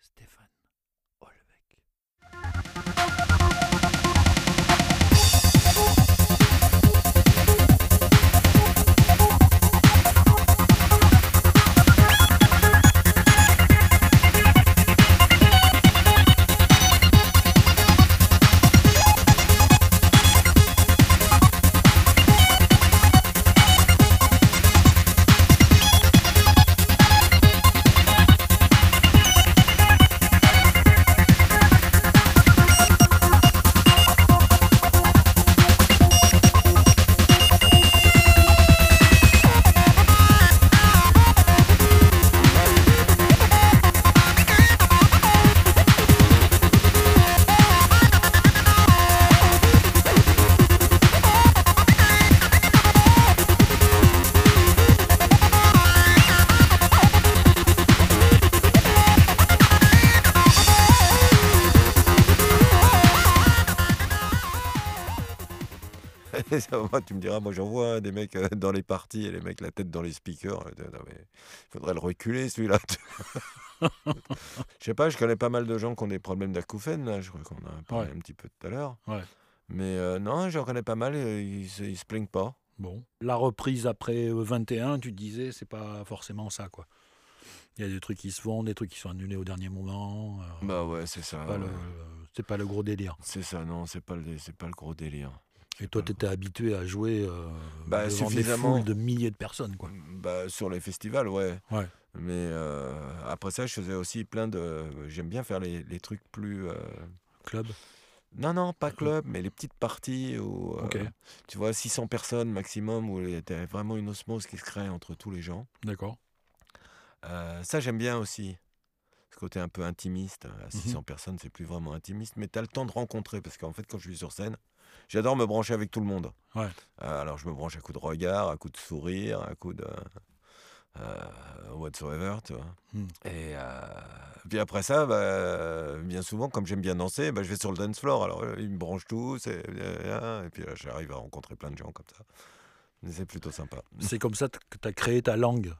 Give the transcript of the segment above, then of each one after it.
Stéphane tu me diras, moi j'en vois hein, des mecs euh, dans les parties et les mecs la tête dans les speakers. Euh, non, mais il faudrait le reculer celui-là. Je sais pas, je connais pas mal de gens qui ont des problèmes d'acouphènes, là, je crois qu'on en a parlé Ouais. un petit peu tout à l'heure. Ouais. Mais euh, non, j'en connais pas mal, et ils, ils se plaignent pas. Bon. La reprise après euh, 21, tu disais, c'est pas forcément ça, quoi. Il y a des trucs qui se font, des trucs qui sont annulés au dernier moment. euh, Bah ouais, c'est ça. pas ouais. c'est pas le gros délire. C'est ça, non, c'est pas, le, pas le gros délire. Et toi, tu étais habitué à jouer euh, Bah, devant des foules de milliers de personnes, quoi. Bah, sur les festivals, ouais. Ouais. Mais euh, après ça, je faisais aussi plein de. J'aime bien faire les, les trucs plus. euh, Club? Non, non, pas club, mais les petites parties où, euh, Ok. tu vois, 600 personnes maximum, où il y a vraiment une osmose qui se crée entre tous les gens. D'accord. Ça, j'aime bien aussi. Ce côté un peu intimiste. À Mhm. 600 personnes, c'est plus vraiment intimiste, mais tu as le temps de rencontrer, parce qu'en fait, quand je suis sur scène, j'adore me brancher avec tout le monde. Ouais. Euh, alors, je me branche à coup de regard, à coup de sourire, à coup de. euh, whatsoever, tu vois. Hmm. Et euh, puis après ça, bah, bien souvent, comme j'aime bien danser, bah, je vais sur le dance floor. Alors, euh, ils me branchent tous, et, et puis là, j'arrive à rencontrer plein de gens comme ça. C'est plutôt sympa. C'est comme ça que tu as créé ta langue.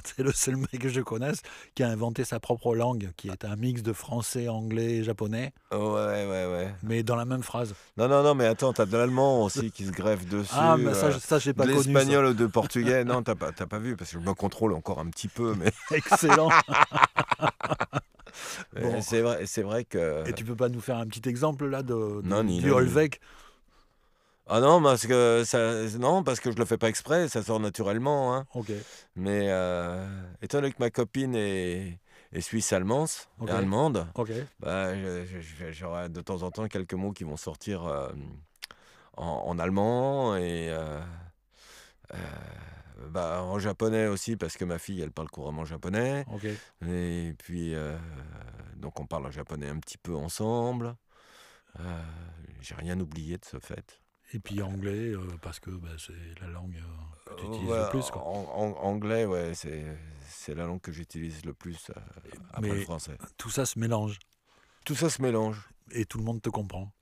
C'est le seul mec que je connaisse qui a inventé sa propre langue, qui est un mix de français, anglais et japonais, Ouais, ouais, ouais. mais dans la même phrase. Non, non, non, mais attends, t'as de l'allemand aussi qui se greffe dessus. Ah, mais ça, euh, ça j'ai pas de connu. l'espagnol ou de portugais. Non, t'as pas, pas vu, parce que je me contrôle encore un petit peu, mais Excellent. Bon. c'est vrai, vrai que. Et tu peux pas nous faire un petit exemple là de, de- Non, ni- du. Holvec? Ah non, parce que ça, non, parce que je le fais pas exprès, ça sort naturellement. Hein. Mais euh, étant donné que ma copine est, est suisse-allemande, allemande, bah, j'aurai de temps en temps quelques mots qui vont sortir euh, en, en allemand et euh, euh, bah, en japonais aussi, parce que ma fille, elle parle couramment japonais. Et puis, donc on parle en japonais un petit peu ensemble. J'ai rien oublié de ce fait. Et puis anglais, euh, parce que bah, c'est la langue euh, que tu Euh, utilises ouais, le plus. Quoi. en- en- anglais, ouais, c'est la langue que j'utilise le plus euh, après Mais- le français. Tout ça se mélange Tout ça se mélange. et tout le monde te comprend.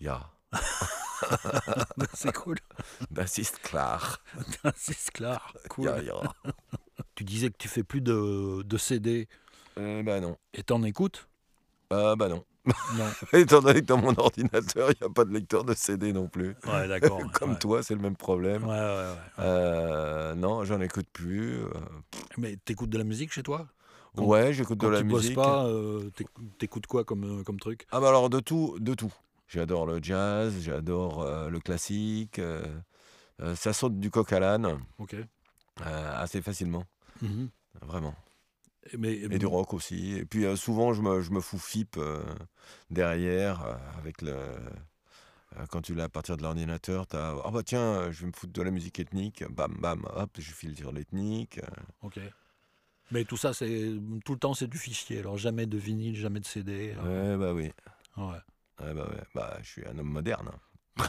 Ja, c'est cool. das ist klar. c'est clair. Cool. Ja, ja. Tu disais que tu fais plus de, de CD Euh, bah non. et t'en écoutes? Ah bah non. Non. Étant donné que dans mon ordinateur, il n'y a pas de lecteur de CD non plus. Ouais, d'accord. Comme ouais. toi, c'est le même problème. Ouais, ouais, ouais. Euh, non, j'en écoute plus. euh, Mais t'écoutes de la musique chez toi? Quand- ouais, j'écoute de la tu musique. bosses pas, euh, t'éc- t'écoutes quoi comme, comme truc? Ah bah alors de tout, de tout. J'adore le jazz, j'adore euh, le classique. ça saute du coq à l'âne Ok. assez facilement, Mhm. vraiment. Et Mais, Et du rock aussi. Et puis euh, souvent, je me, je me fous FIP euh, derrière euh, avec le. euh, Quand tu l'as à partir de l'ordinateur, tu as. Ah bah tiens, euh, je vais me foutre de la musique ethnique. Bam, bam, hop, je file sur l'ethnique. euh. Ok. Mais tout ça, c'est tout le temps, c'est du fichier. Alors jamais de vinyle, jamais de CD. euh, Ouais, bah oui. ouais. Ouais, bah, ouais. Bah, je suis un homme moderne. hein.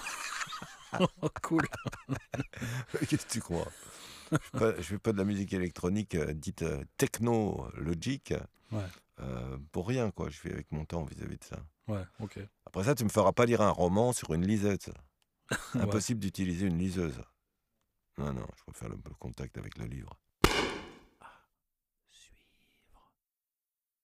cool. Qu'est-ce que tu crois? Je fais, pas, je fais pas de la musique électronique euh, dite euh, techno-logique Ouais. euh, pour rien, quoi. Je fais avec mon temps vis-à-vis de ça. Ouais, ok. Après ça, tu me feras pas lire un roman sur une. Ouais. Impossible d'utiliser une liseuse. Non, non, je préfère le, le contact avec le livre.